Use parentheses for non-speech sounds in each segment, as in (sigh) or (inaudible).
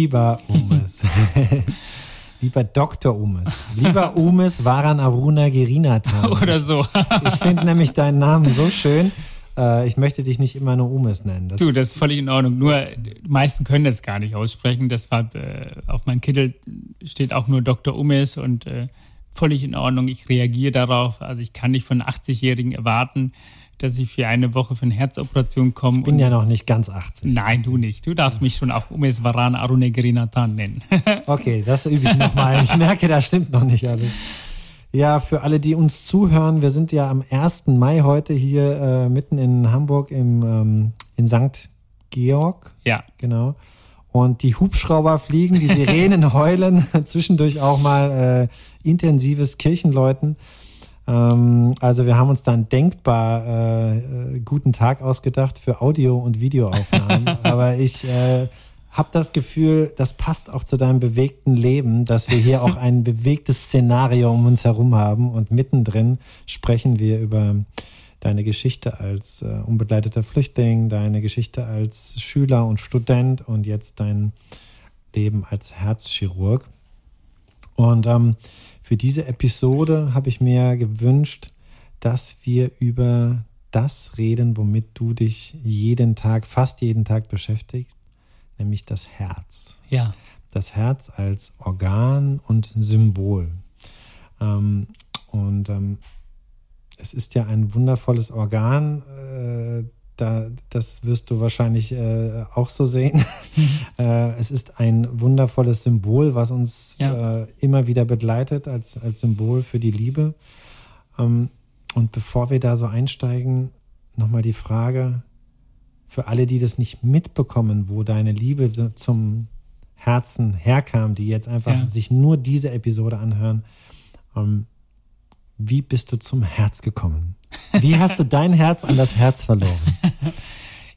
Lieber Umes. (laughs) Lieber Dr. Umes. Lieber Umes Varan Aruna Girinathan. (laughs) Oder so. ich finde nämlich deinen Namen so schön. Äh, ich möchte dich nicht immer nur Umes nennen. Das du, das ist völlig in Ordnung. Nur die meisten können das gar nicht aussprechen. Deshalb äh, auf meinem Kittel steht auch nur Dr. Umes und äh, völlig in Ordnung. Ich reagiere darauf. Also ich kann nicht von 80-Jährigen erwarten, dass ich für eine Woche für eine Herzoperation komme. Ich bin ja noch nicht ganz 80. Nein, du nicht. Du darfst mich schon auch Umes Varan Arunegrinathan nennen. (laughs) okay, das übe ich nochmal. Ich merke, da stimmt noch nicht alles. Ja, für alle, die uns zuhören, wir sind ja am 1. Mai heute hier äh, mitten in Hamburg im, ähm, in St. Georg. Ja. Genau. Und die Hubschrauber fliegen, die Sirenen (laughs) heulen, (laughs) zwischendurch auch mal äh, intensives Kirchenläuten. Ähm, also wir haben uns dann denkbar äh, äh, guten Tag ausgedacht für Audio- und Videoaufnahmen. (laughs) Aber ich äh, habe das Gefühl, das passt auch zu deinem bewegten Leben, dass wir hier auch ein bewegtes Szenario um uns herum haben und mittendrin sprechen wir über deine Geschichte als äh, unbegleiteter Flüchtling, deine Geschichte als Schüler und Student und jetzt dein Leben als Herzchirurg. Und ähm, für diese Episode habe ich mir gewünscht, dass wir über das reden, womit du dich jeden Tag, fast jeden Tag beschäftigst, nämlich das Herz. Ja. Das Herz als Organ und Symbol. Ähm, und ähm, es ist ja ein wundervolles Organ, äh, da, das wirst du wahrscheinlich äh, auch so sehen. Mhm. (laughs) äh, es ist ein wundervolles Symbol, was uns ja. äh, immer wieder begleitet als, als Symbol für die Liebe. Ähm, und bevor wir da so einsteigen, nochmal die Frage für alle, die das nicht mitbekommen, wo deine Liebe zum Herzen herkam, die jetzt einfach ja. sich nur diese Episode anhören. Ähm, wie bist du zum Herz gekommen? Wie hast du dein Herz an das Herz verloren?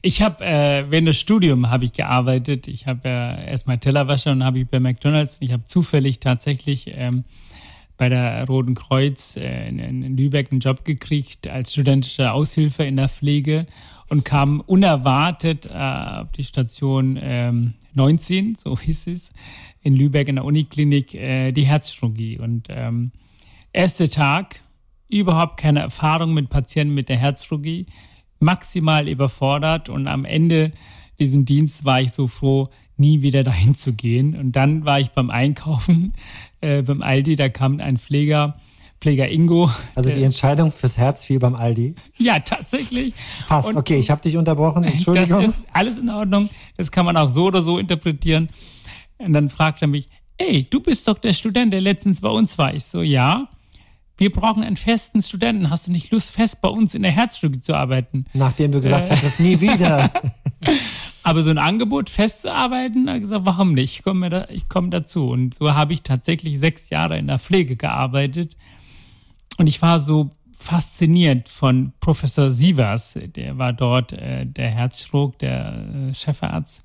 Ich habe äh, während des Studiums habe ich gearbeitet. Ich habe ja erstmal Tellerwäscher und habe ich bei McDonald's. Ich habe zufällig tatsächlich ähm, bei der Roten Kreuz äh, in, in, Lübeck einen Job gekriegt als studentische Aushilfe in der Pflege und kam unerwartet äh, auf die Station ähm, 19, so hieß es, in Lübeck in der Uniklinik, äh, die Herzchirurgie. Und ähm, erster Tag, überhaupt keine Erfahrung mit Patienten mit der Herzchirurgie maximal überfordert und am Ende diesem Dienst war ich so froh, nie wieder dahin zu gehen. Und dann war ich beim Einkaufen äh, beim Aldi, da kam ein Pfleger, Pfleger Ingo. Also die Entscheidung fürs Herz fiel beim Aldi? Ja, tatsächlich. Fast, und okay, ich habe dich unterbrochen, Entschuldigung. Das ist alles in Ordnung, das kann man auch so oder so interpretieren. Und dann fragt er mich, ey, du bist doch der Student, der letztens bei uns war. Ich so, ja wir brauchen einen festen Studenten. Hast du nicht Lust, fest bei uns in der Herzstücke zu arbeiten? Nachdem du gesagt äh. hattest, nie wieder. (laughs) Aber so ein Angebot festzuarbeiten, habe ich gesagt, warum nicht? Ich komme da, komm dazu. Und so habe ich tatsächlich sechs Jahre in der Pflege gearbeitet. Und ich war so fasziniert von Professor Sievers, der war dort äh, der Herzchirurg, der äh, Chefarzt.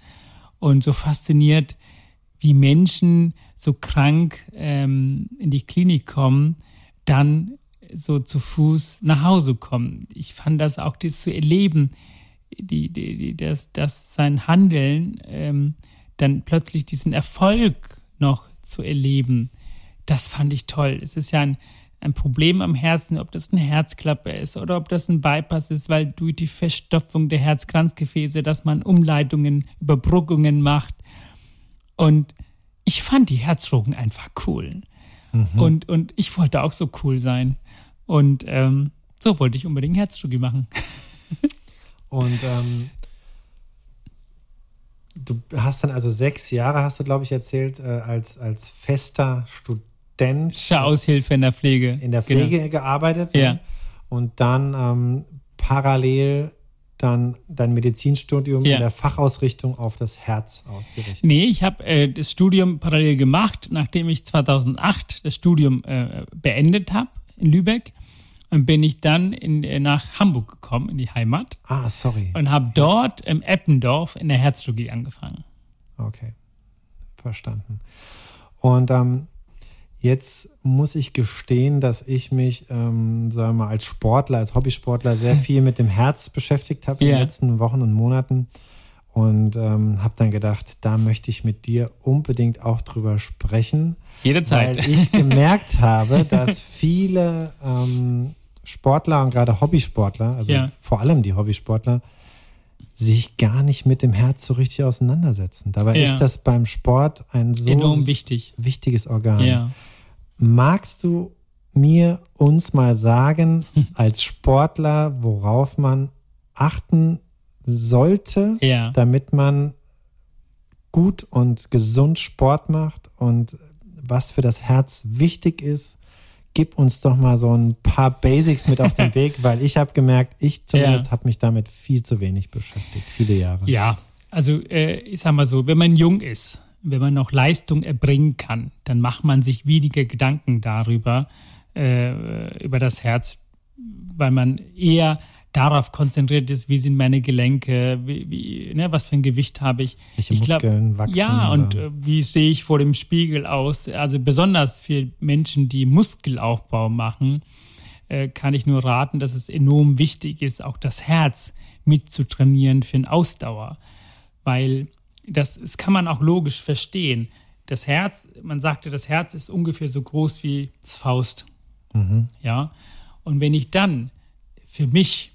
Und so fasziniert, wie Menschen so krank ähm, in die Klinik kommen dann so zu Fuß nach Hause kommen. Ich fand das auch das zu erleben, die, die, die, das, das sein Handeln, ähm, dann plötzlich diesen Erfolg noch zu erleben, das fand ich toll. Es ist ja ein, ein Problem am Herzen, ob das eine Herzklappe ist oder ob das ein Bypass ist, weil durch die Verstopfung der Herzkranzgefäße, dass man Umleitungen, Überbrückungen macht. Und ich fand die Herzdrogen einfach cool. Mhm. Und, und ich wollte auch so cool sein. Und ähm, so wollte ich unbedingt Herzstudie machen. (laughs) und ähm, du hast dann also sechs Jahre, hast du, glaube ich, erzählt, äh, als, als fester Student. Aushilfe in der Pflege. In der Pflege genau. gearbeitet. Ne? Ja. Und dann ähm, parallel dann dein Medizinstudium ja. in der Fachausrichtung auf das Herz ausgerichtet? Nee, ich habe äh, das Studium parallel gemacht, nachdem ich 2008 das Studium äh, beendet habe in Lübeck. Und bin ich dann in, äh, nach Hamburg gekommen, in die Heimat. Ah, sorry. Und habe dort im Eppendorf in der Herzchirurgie angefangen. Okay, verstanden. Und ähm, Jetzt muss ich gestehen, dass ich mich, ähm, sagen wir mal, als Sportler, als Hobbysportler sehr (laughs) viel mit dem Herz beschäftigt habe yeah. in den letzten Wochen und Monaten. und ähm, habe dann gedacht, da möchte ich mit dir unbedingt auch drüber sprechen. Jederzeit. Weil ich (laughs) gemerkt habe, dass viele ähm, Sportler und gerade Hobbysportler, also Ja. vor allem die Hobbysportler, sich gar nicht mit dem Herz so richtig auseinandersetzen. Dabei Ja. ist das beim Sport ein so Enorm wichtig. wichtiges Organ. Ja. Magst du mir uns mal sagen, (laughs) als Sportler, worauf man achten sollte, Ja. damit man gut und gesund Sport macht und was für das Herz wichtig ist? Gib uns doch mal so ein paar Basics mit auf den (laughs) Weg, weil ich habe gemerkt, ich zumindest Ja. habe mich damit viel zu wenig beschäftigt, viele Jahre. Ja, also äh, ich sag mal so, wenn man jung ist, wenn man noch Leistung erbringen kann, dann macht man sich weniger Gedanken darüber, äh, über das Herz, weil man eher darauf konzentriert ist, wie sind meine Gelenke, wie, wie, ne, was für ein Gewicht habe ich. Welche Ich glaub, Muskeln wachsen? Ja, und oder- äh, wie sehe ich vor dem Spiegel aus? Also besonders für Menschen, die Muskelaufbau machen, äh, kann ich nur raten, dass es enorm wichtig ist, auch das Herz mitzutrainieren für eine Ausdauer. Weil das, das kann man auch logisch verstehen. Das Herz, man sagte, das Herz ist ungefähr so groß wie das Faust. Ja. Und wenn ich dann für mich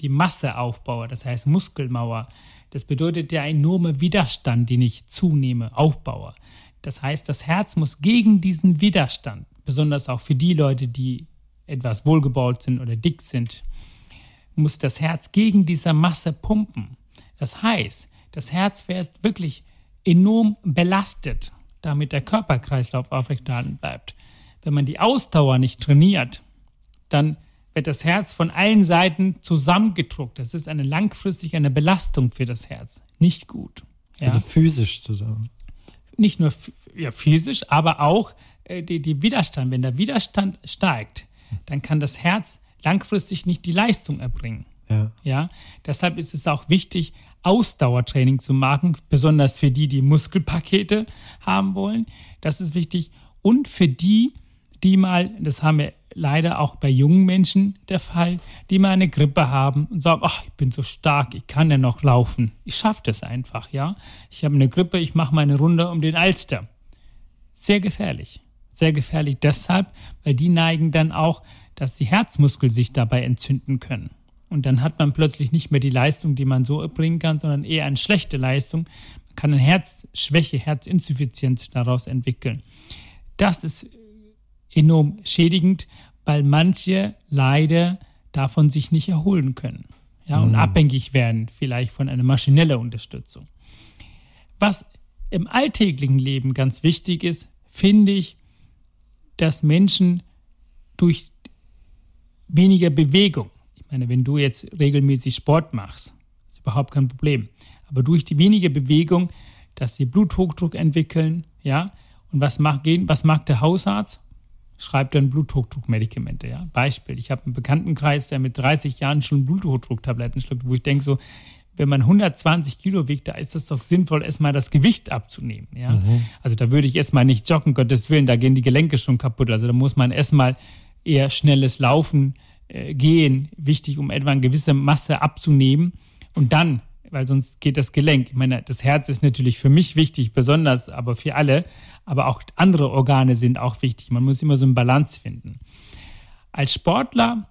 die Masse aufbaue, das heißt Muskelmauer, das bedeutet der enorme Widerstand, den ich zunehme, aufbaue. Das heißt, das Herz muss gegen diesen Widerstand, besonders auch für die Leute, die etwas wohlgebaut sind oder dick sind, muss das Herz gegen diese Masse pumpen. Das heißt, das Herz wird wirklich enorm belastet, damit der Körperkreislauf aufrechterhalten bleibt. Wenn man die Ausdauer nicht trainiert, dann wird das Herz von allen Seiten zusammengedruckt. Das ist eine langfristig eine Belastung für das Herz. Nicht gut. Ja? Also physisch zusammen. nicht nur ja, physisch, aber auch äh, die, die Widerstand. Wenn der Widerstand steigt, dann kann das Herz langfristig nicht die Leistung erbringen. Ja. Ja, deshalb ist es auch wichtig, Ausdauertraining zu machen, besonders für die, die Muskelpakete haben wollen. Das ist wichtig. Und für die, die mal, das haben wir leider auch bei jungen Menschen der Fall, die mal eine Grippe haben und sagen, ach, ich bin so stark, ich kann ja noch laufen. Ich schaffe das einfach, ja. Ich habe eine Grippe, ich mache meine Runde um den Alster. Sehr gefährlich. Sehr gefährlich deshalb, weil die neigen dann auch, dass die Herzmuskel sich dabei entzünden können. Und dann hat man plötzlich nicht mehr die Leistung, die man so erbringen kann, sondern eher eine schlechte Leistung. Man kann eine Herzschwäche, Herzinsuffizienz daraus entwickeln. Das ist enorm schädigend, weil manche leider davon sich nicht erholen können. Ja, und abhängig werden vielleicht von einer maschinellen Unterstützung. Was im alltäglichen Leben ganz wichtig ist, finde ich, dass Menschen durch weniger Bewegung, ich meine, wenn du jetzt regelmäßig Sport machst, ist überhaupt kein Problem, aber durch die weniger Bewegung, dass sie Bluthochdruck entwickeln, ja, und was macht, was macht der Hausarzt? Schreibt dann Bluthochdruckmedikamente, ja. Beispiel, ich habe einen Bekanntenkreis, der mit 30 Jahren schon Bluthochdrucktabletten schluckt, wo ich denke so, wenn man 120 Kilo wiegt, da ist es doch sinnvoll, erstmal das Gewicht abzunehmen. Ja? Also da würde ich erstmal nicht joggen, Gottes Willen, da gehen die Gelenke schon kaputt. Also da muss man erstmal eher schnelles Laufen äh, gehen, wichtig, um etwa eine gewisse Masse abzunehmen. Und dann, weil sonst geht das Gelenk. Ich meine, das Herz ist natürlich für mich wichtig, besonders, aber für alle. Aber auch andere Organe sind auch wichtig. Man muss immer so eine Balance finden. Als Sportler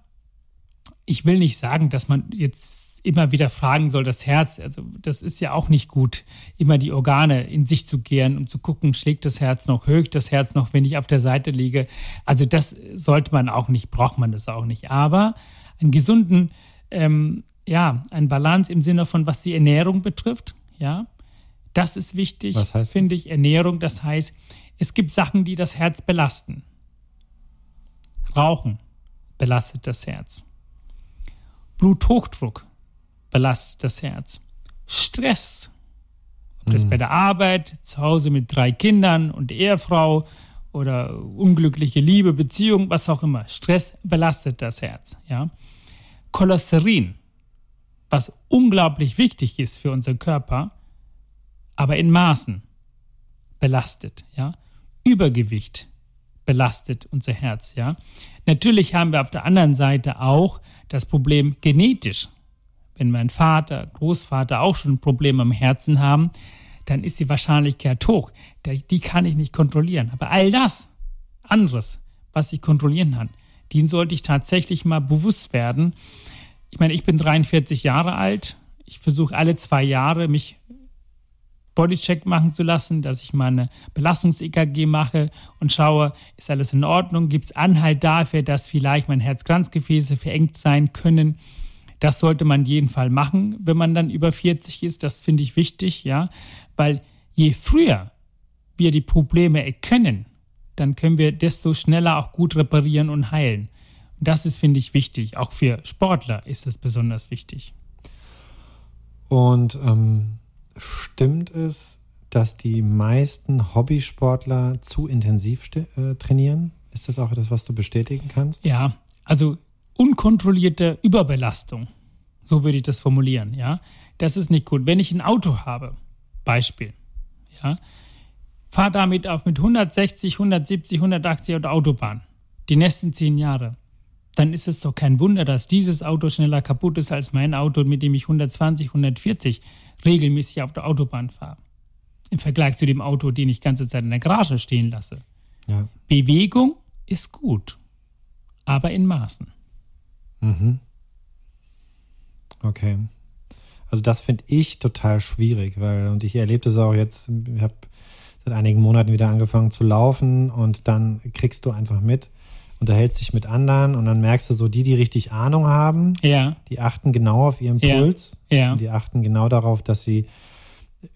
ich will nicht sagen, dass man jetzt immer wieder fragen soll, das Herz, also das ist ja auch nicht gut, immer die Organe in sich zu kehren, um zu gucken, schlägt das Herz noch, högt das Herz noch, wenn ich auf der Seite liege. Also das sollte man auch nicht, braucht man das auch nicht. Aber einen gesunden, ähm, ja, ein Balance im Sinne von, was die Ernährung betrifft, ja, das ist wichtig, Was heißt finde ich, Ernährung. Das heißt, es gibt Sachen, die das Herz belasten. Rauchen belastet das Herz. Bluthochdruck belastet das Herz. Stress, ob das bei der Arbeit, zu Hause mit drei Kindern und Ehefrau oder unglückliche Liebe, Beziehung, was auch immer. Stress belastet das Herz. Ja? Cholesterin, was unglaublich wichtig ist für unseren Körper, aber in Maßen belastet. Ja? Übergewicht belastet unser Herz. Ja? Natürlich haben wir auf der anderen Seite auch das Problem genetisch wenn mein Vater, Großvater auch schon Probleme am Herzen haben, dann ist die Wahrscheinlichkeit hoch. Die kann ich nicht kontrollieren. Aber all das anderes, was ich kontrollieren kann, den sollte ich tatsächlich mal bewusst werden. Ich meine, ich bin 43 Jahre alt. Ich versuche alle zwei Jahre mich Bodycheck machen zu lassen, dass ich mal eine Belastungs-EKG mache und schaue, ist alles in Ordnung? Gibt es Anhalt dafür, dass vielleicht mein Herz-Kranzgefäße verengt sein können? Das sollte man jeden Fall machen, wenn man dann über 40 ist. Das finde ich wichtig, ja, weil je früher wir die Probleme erkennen, dann können wir desto schneller auch gut reparieren und heilen. Das ist, finde ich, wichtig. Auch für Sportler ist das besonders wichtig. Und ähm, stimmt es, dass die meisten Hobbysportler zu intensiv äh, trainieren? Ist das auch etwas, was du bestätigen kannst? Ja, also unkontrollierte Überbelastung, so würde ich das formulieren, ja. Das ist nicht gut. Wenn ich ein Auto habe, Beispiel, ja, fahre damit auf mit 160, 170, 180 auf der Autobahn, die nächsten zehn Jahre, dann ist es doch kein Wunder, dass dieses Auto schneller kaputt ist als mein Auto, mit dem ich 120, 140 regelmäßig auf der Autobahn fahre. Im Vergleich zu dem Auto, den ich ganze Zeit in der Garage stehen lasse. Ja. Bewegung ist gut, aber in Maßen. Mhm. Okay. Also das finde ich total schwierig, weil, und ich erlebe das auch jetzt, ich habe seit einigen Monaten wieder angefangen zu laufen und dann kriegst du einfach mit, unterhältst dich mit anderen und dann merkst du so, die, die richtig Ahnung haben, ja. die achten genau auf ihren Puls. Ja. die achten genau darauf, dass sie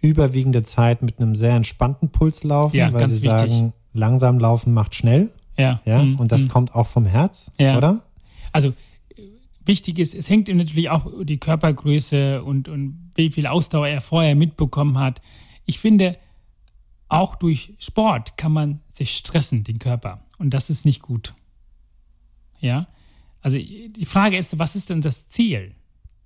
überwiegende Zeit mit einem sehr entspannten Puls laufen, ja, weil sie wichtig. sagen, langsam laufen macht schnell. Ja. ja? Mhm. Und das mhm. kommt auch vom Herz, ja. oder? Also wichtig ist, es hängt natürlich auch die Körpergröße und, und wie viel Ausdauer er vorher mitbekommen hat. Ich finde, auch durch Sport kann man sich stressen, den Körper. Und das ist nicht gut. Ja. Also die Frage ist, was ist denn das Ziel?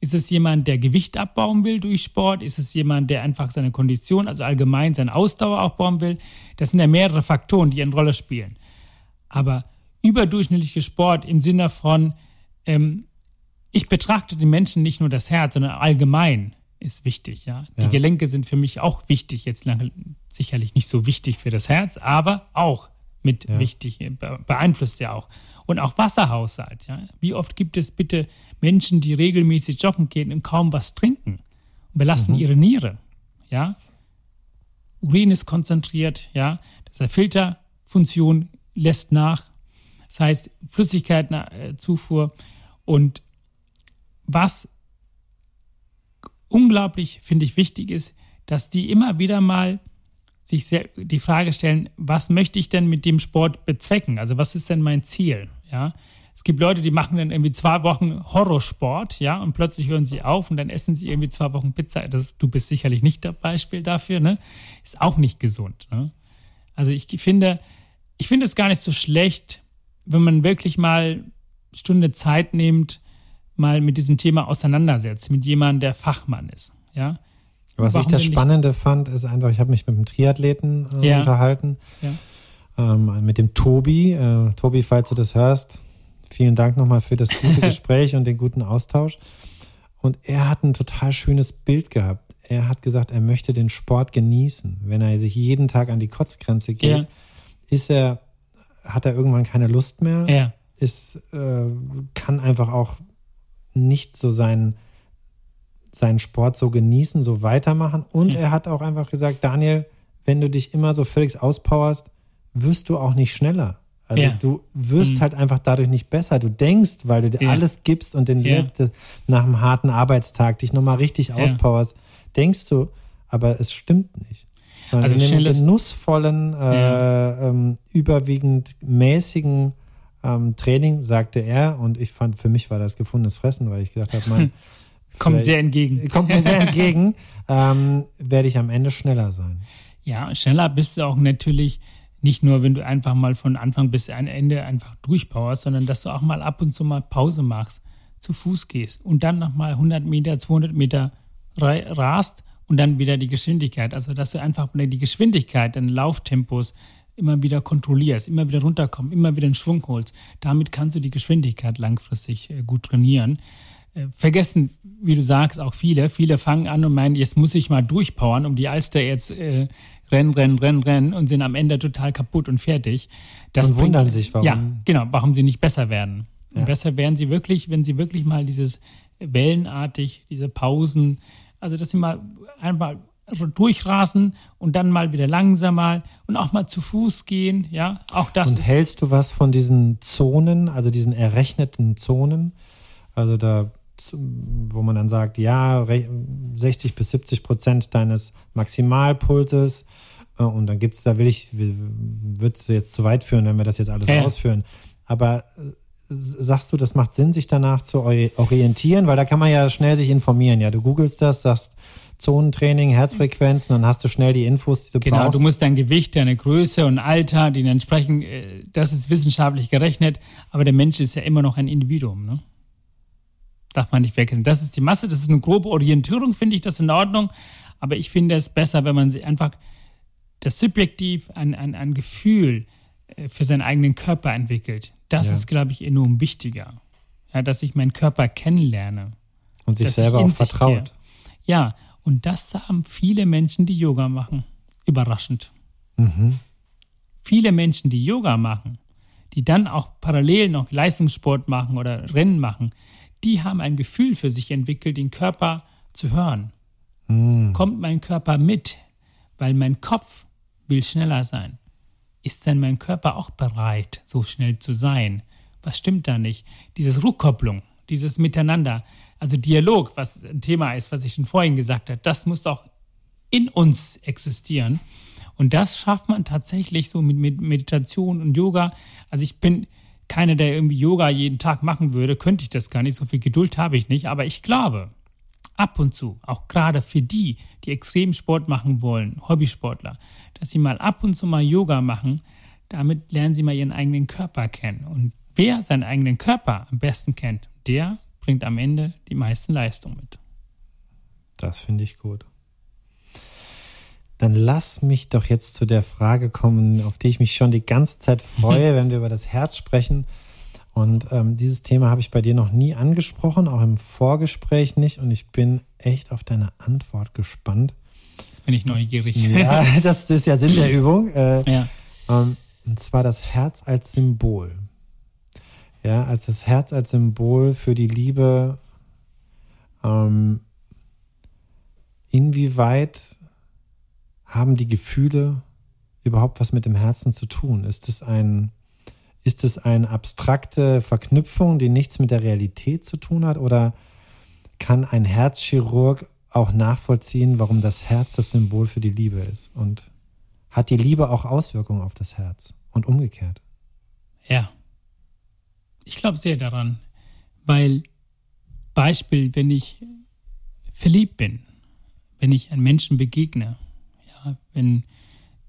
Ist es jemand, der Gewicht abbauen will durch Sport? Ist es jemand, der einfach seine Kondition, also allgemein seine Ausdauer aufbauen will? Das sind ja mehrere Faktoren, die eine Rolle spielen. Aber überdurchschnittlicher Sport im Sinne von, ähm, ich betrachte den Menschen nicht nur das Herz, sondern allgemein ist wichtig. Ja? Die ja. Gelenke sind für mich auch wichtig, jetzt lange, sicherlich nicht so wichtig für das Herz, aber auch mit ja. wichtig, beeinflusst ja auch. Und auch Wasserhaushalt. Ja? Wie oft gibt es bitte Menschen, die regelmäßig joggen gehen und kaum was trinken und belasten mhm. ihre Niere? Ja? Urin ist konzentriert, ja. Das Filterfunktion lässt nach. Das heißt, Flüssigkeitenzufuhr und was unglaublich, finde ich, wichtig ist, dass die immer wieder mal sich die Frage stellen, was möchte ich denn mit dem Sport bezwecken? Also was ist denn mein Ziel? Ja, es gibt Leute, die machen dann irgendwie zwei Wochen Horrorsport, ja, und plötzlich hören sie auf und dann essen sie irgendwie zwei Wochen Pizza. Das, du bist sicherlich nicht das Beispiel dafür, ne? Ist auch nicht gesund. Ne? Also ich finde, ich finde es gar nicht so schlecht, wenn man wirklich mal Stunde Zeit nimmt, mal mit diesem Thema auseinandersetzt, mit jemandem, der Fachmann ist. Ja? Was Warum ich das Spannende fand, ist einfach, ich habe mich mit einem Triathleten äh, ja. unterhalten, ja. Ähm, mit dem Tobi. Äh, Tobi, falls du das hörst, vielen Dank nochmal für das gute (laughs) Gespräch und den guten Austausch. Und er hat ein total schönes Bild gehabt. Er hat gesagt, er möchte den Sport genießen. Wenn er sich jeden Tag an die Kotzgrenze geht, ja. ist er, hat er irgendwann keine Lust mehr. Ja. Ist, äh, kann einfach auch nicht so seinen, seinen Sport so genießen, so weitermachen. Und ja. er hat auch einfach gesagt, Daniel, wenn du dich immer so völlig auspowerst, wirst du auch nicht schneller. Also ja. du wirst mhm. halt einfach dadurch nicht besser. Du denkst, weil du dir ja. alles gibst und den ja. nach einem harten Arbeitstag dich nochmal richtig auspowerst, denkst du, aber es stimmt nicht. Sondern also in dem genussvollen, äh, ähm, überwiegend mäßigen ähm, Training, sagte er, und ich fand, für mich war das gefundenes Fressen, weil ich gedacht habe, man. (laughs) kommt sehr entgegen. Kommt mir sehr (laughs) entgegen, ähm, werde ich am Ende schneller sein. Ja, schneller bist du auch natürlich nicht nur, wenn du einfach mal von Anfang bis Ende einfach durchpowerst, sondern dass du auch mal ab und zu mal Pause machst, zu Fuß gehst und dann nochmal 100 Meter, 200 Meter rast und dann wieder die Geschwindigkeit. Also, dass du einfach die Geschwindigkeit, deine Lauftempos immer wieder kontrollierst, immer wieder runterkommst, immer wieder einen Schwung holst. Damit kannst du die Geschwindigkeit langfristig äh, gut trainieren. Äh, vergessen, wie du sagst, auch viele. Viele fangen an und meinen, jetzt muss ich mal durchpowern, um die Alster jetzt äh, rennen, rennen, rennen, rennen und sind am Ende total kaputt und fertig. Das und bringt, wundern sich, warum. Ja, genau, warum sie nicht besser werden. Ja. Besser werden sie wirklich, wenn sie wirklich mal dieses wellenartig, diese Pausen, also dass sie mal einmal durchrasen und dann mal wieder langsamer und auch mal zu Fuß gehen, ja, auch das. Und hältst du was von diesen Zonen, also diesen errechneten Zonen? Also da, wo man dann sagt, ja, 60 bis 70 Prozent deines Maximalpulses äh, und dann gibt es, da will ich, würdest du jetzt zu weit führen, wenn wir das jetzt alles ja. ausführen. Aber äh, sagst du, das macht Sinn, sich danach zu orientieren? Weil da kann man ja schnell sich informieren. Ja, du googelst das, sagst Zonentraining, Herzfrequenzen, dann hast du schnell die Infos, die du genau, brauchst. Genau, du musst dein Gewicht, deine Größe und Alter, die entsprechen, äh, das ist wissenschaftlich gerechnet, aber der Mensch ist ja immer noch ein Individuum, ne? Darf man nicht vergessen. Das ist die Masse, das ist eine grobe Orientierung, finde ich das in Ordnung, aber ich finde es besser, wenn man sich einfach das subjektiv ein, ein, ein Gefühl äh, für seinen eigenen Körper entwickelt. Das ja. ist, glaube ich, enorm wichtiger. Ja, dass ich meinen Körper kennenlerne. Und sich selber auch vertraut. Ja, und das haben viele Menschen, die Yoga machen. Überraschend. Mhm. Viele Menschen, die Yoga machen, die dann auch parallel noch Leistungssport machen oder Rennen machen, die haben ein Gefühl für sich entwickelt, den Körper zu hören. Mhm. Kommt mein Körper mit, weil mein Kopf will schneller sein ist denn mein Körper auch bereit, so schnell zu sein? Was stimmt da nicht? Dieses Rückkopplung, dieses Miteinander, also Dialog, was ein Thema ist, was ich schon vorhin gesagt habe, das muss auch in uns existieren. Und das schafft man tatsächlich so mit Meditation und Yoga. Also ich bin keiner, der irgendwie Yoga jeden Tag machen würde, könnte ich das gar nicht, so viel Geduld habe ich nicht, aber ich glaube, ab und zu, auch gerade für die, die Extremsport machen wollen, Hobbysportler, dass sie mal ab und zu mal Yoga machen. Damit lernen sie mal ihren eigenen Körper kennen. Und wer seinen eigenen Körper am besten kennt, der bringt am Ende die meisten Leistungen mit. Das finde ich gut. Dann lass mich doch jetzt zu der Frage kommen, auf die ich mich schon die ganze Zeit (laughs) freue, wenn wir über das Herz sprechen. Und ähm, dieses Thema habe ich bei dir noch nie angesprochen, auch im Vorgespräch nicht. Und ich bin echt auf deine Antwort gespannt. Jetzt bin ich neugierig. Ja, (laughs) das ist ja Sinn der Übung. Äh, ja. Ähm, und zwar das Herz als Symbol. Ja, als das Herz als Symbol für die Liebe. Ähm, inwieweit haben die Gefühle überhaupt was mit dem Herzen zu tun? Ist es ein ist es eine abstrakte Verknüpfung, die nichts mit der Realität zu tun hat? Oder kann ein Herzchirurg auch nachvollziehen, warum das Herz das Symbol für die Liebe ist? Und hat die Liebe auch Auswirkungen auf das Herz und umgekehrt? Ja. Ich glaube sehr daran, weil Beispiel, wenn ich verliebt bin, wenn ich einem Menschen begegne, ja, wenn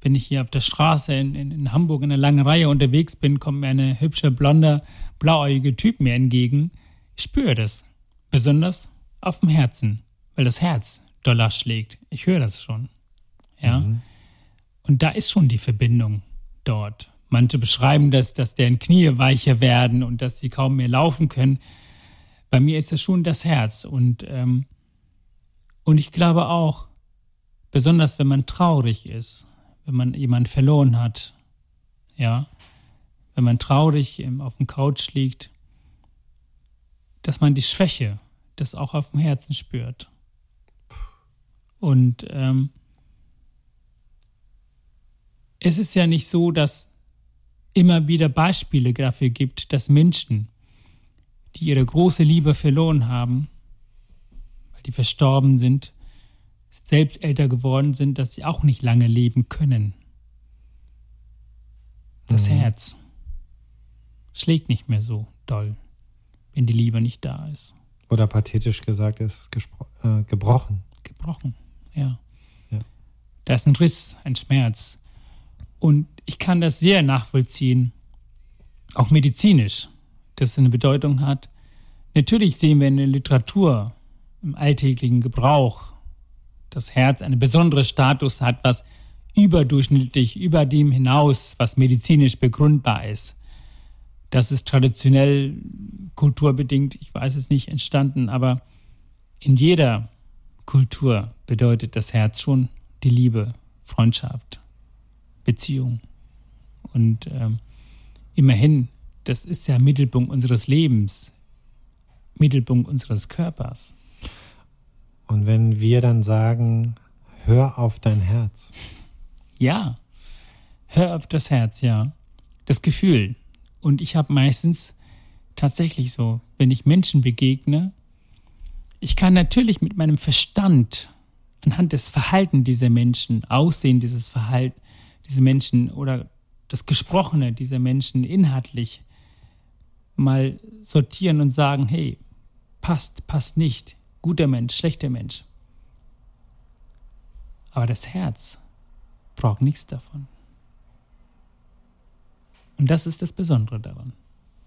wenn ich hier auf der Straße in, in, in, Hamburg in einer langen Reihe unterwegs bin, kommt mir eine hübsche, blonde, blauäugige Typ mir entgegen. Ich spüre das. Besonders auf dem Herzen, weil das Herz doller schlägt. Ich höre das schon. Ja. Mhm. Und da ist schon die Verbindung dort. Manche beschreiben das, dass deren Knie weicher werden und dass sie kaum mehr laufen können. Bei mir ist es schon das Herz. Und, ähm, und ich glaube auch, besonders wenn man traurig ist, wenn man jemanden verloren hat, ja, wenn man traurig auf dem Couch liegt, dass man die Schwäche, das auch auf dem Herzen spürt. Und ähm, es ist ja nicht so, dass immer wieder Beispiele dafür gibt, dass Menschen, die ihre große Liebe verloren haben, weil die verstorben sind, selbst älter geworden sind, dass sie auch nicht lange leben können. Das mhm. Herz schlägt nicht mehr so doll, wenn die Liebe nicht da ist. Oder pathetisch gesagt, ist äh, gebrochen. Gebrochen, ja. ja. Da ist ein Riss, ein Schmerz. Und ich kann das sehr nachvollziehen, auch medizinisch, dass es eine Bedeutung hat. Natürlich sehen wir in der Literatur, im alltäglichen Gebrauch, das Herz einen besonderen Status hat, was überdurchschnittlich über dem hinaus, was medizinisch begründbar ist. Das ist traditionell kulturbedingt, ich weiß es nicht, entstanden, aber in jeder Kultur bedeutet das Herz schon die Liebe, Freundschaft, Beziehung. Und ähm, immerhin, das ist ja Mittelpunkt unseres Lebens, Mittelpunkt unseres Körpers. Und wenn wir dann sagen, hör auf dein Herz. Ja, hör auf das Herz, ja. Das Gefühl. Und ich habe meistens tatsächlich so, wenn ich Menschen begegne, ich kann natürlich mit meinem Verstand anhand des Verhaltens dieser Menschen, Aussehen dieses Verhalten, diese Menschen oder das Gesprochene dieser Menschen inhaltlich mal sortieren und sagen, hey, passt, passt nicht, guter Mensch, schlechter Mensch. Aber das Herz braucht nichts davon. Und das ist das Besondere daran.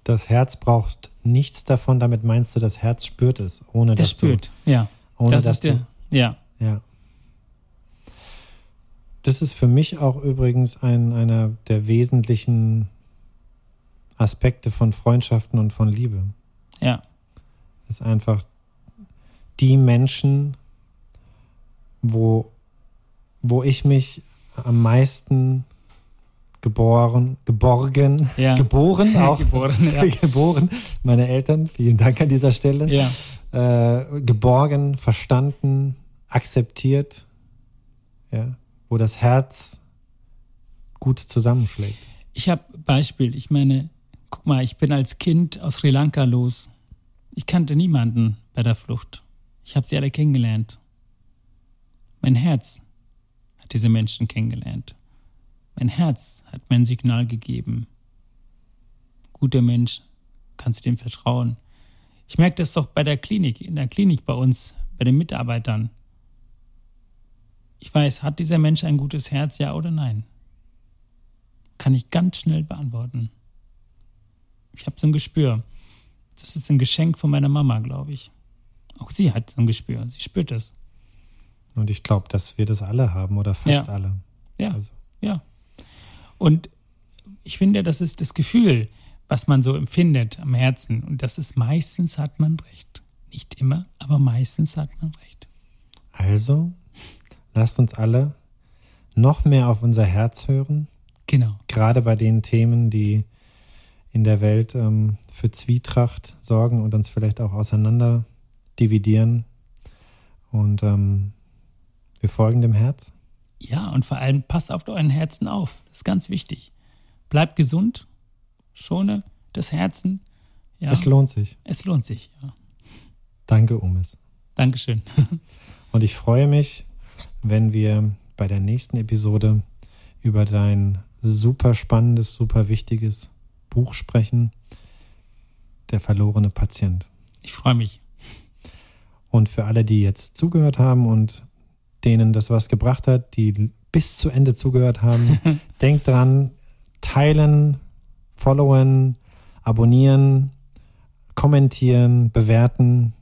Das Herz braucht nichts davon, damit meinst du, das Herz spürt es, ohne das dass spürt, du, ja. ohne das dass ist der, du, ja. ja. Das ist für mich auch übrigens ein, einer der wesentlichen Aspekte von Freundschaften und von Liebe. Ja. Ist einfach die Menschen, wo, wo ich mich am meisten geboren, geborgen, Ja. (laughs) geboren auch, Geboren, ja. (laughs) geboren, meine Eltern, vielen Dank an dieser Stelle, Ja. äh, geborgen, verstanden, akzeptiert, ja, wo das Herz gut zusammenschlägt. Ich habe Beispiel, ich meine, guck mal, ich bin als Kind aus Sri Lanka los. Ich kannte niemanden bei der Flucht. Ich habe sie alle kennengelernt. Mein Herz hat diese Menschen kennengelernt. Mein Herz hat mir ein Signal gegeben. Guter Mensch, kannst dem vertrauen. Ich merke das doch bei der Klinik, in der Klinik bei uns, bei den Mitarbeitern. Ich weiß, hat dieser Mensch ein gutes Herz, ja oder nein? Kann ich ganz schnell beantworten. Ich habe so ein Gespür. Das ist ein Geschenk von meiner Mama, glaube ich. Auch sie hat so ein Gespür. Sie spürt es. Und ich glaube, dass wir das alle haben oder fast Ja. alle. Ja, Also, ja. Und ich finde, das ist das Gefühl, was man so empfindet am Herzen. Und das ist meistens hat man recht. Nicht immer, aber meistens hat man recht. also lasst uns alle noch mehr auf unser Herz hören, Genau. gerade bei den Themen, die in der Welt ähm, für Zwietracht sorgen und uns vielleicht auch auseinander dividieren. Und ähm, wir folgen dem Herz. Ja, und vor allem passt auf euren Herzen auf. Das ist ganz wichtig. Bleibt gesund, schone das Herzen. Ja, Es lohnt sich. es lohnt sich. Ja. Danke, Umis. Dankeschön. (laughs) Und ich freue mich, wenn wir bei der nächsten Episode über dein super spannendes, super wichtiges Buch sprechen, Der verlorene Patient. Ich freue mich. Und für alle, die jetzt zugehört haben und denen das was gebracht hat, die bis zu Ende zugehört haben, (laughs) denkt dran, teilen, followen, abonnieren, kommentieren, bewerten.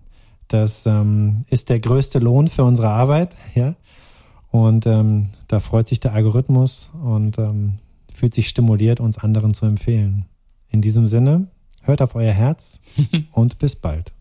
Das ähm, ist der größte Lohn für unsere Arbeit, (laughs) ja. Und ähm, da freut sich der Algorithmus und ähm, fühlt sich stimuliert, uns anderen zu empfehlen. In diesem Sinne, hört auf euer Herz (laughs) und bis bald.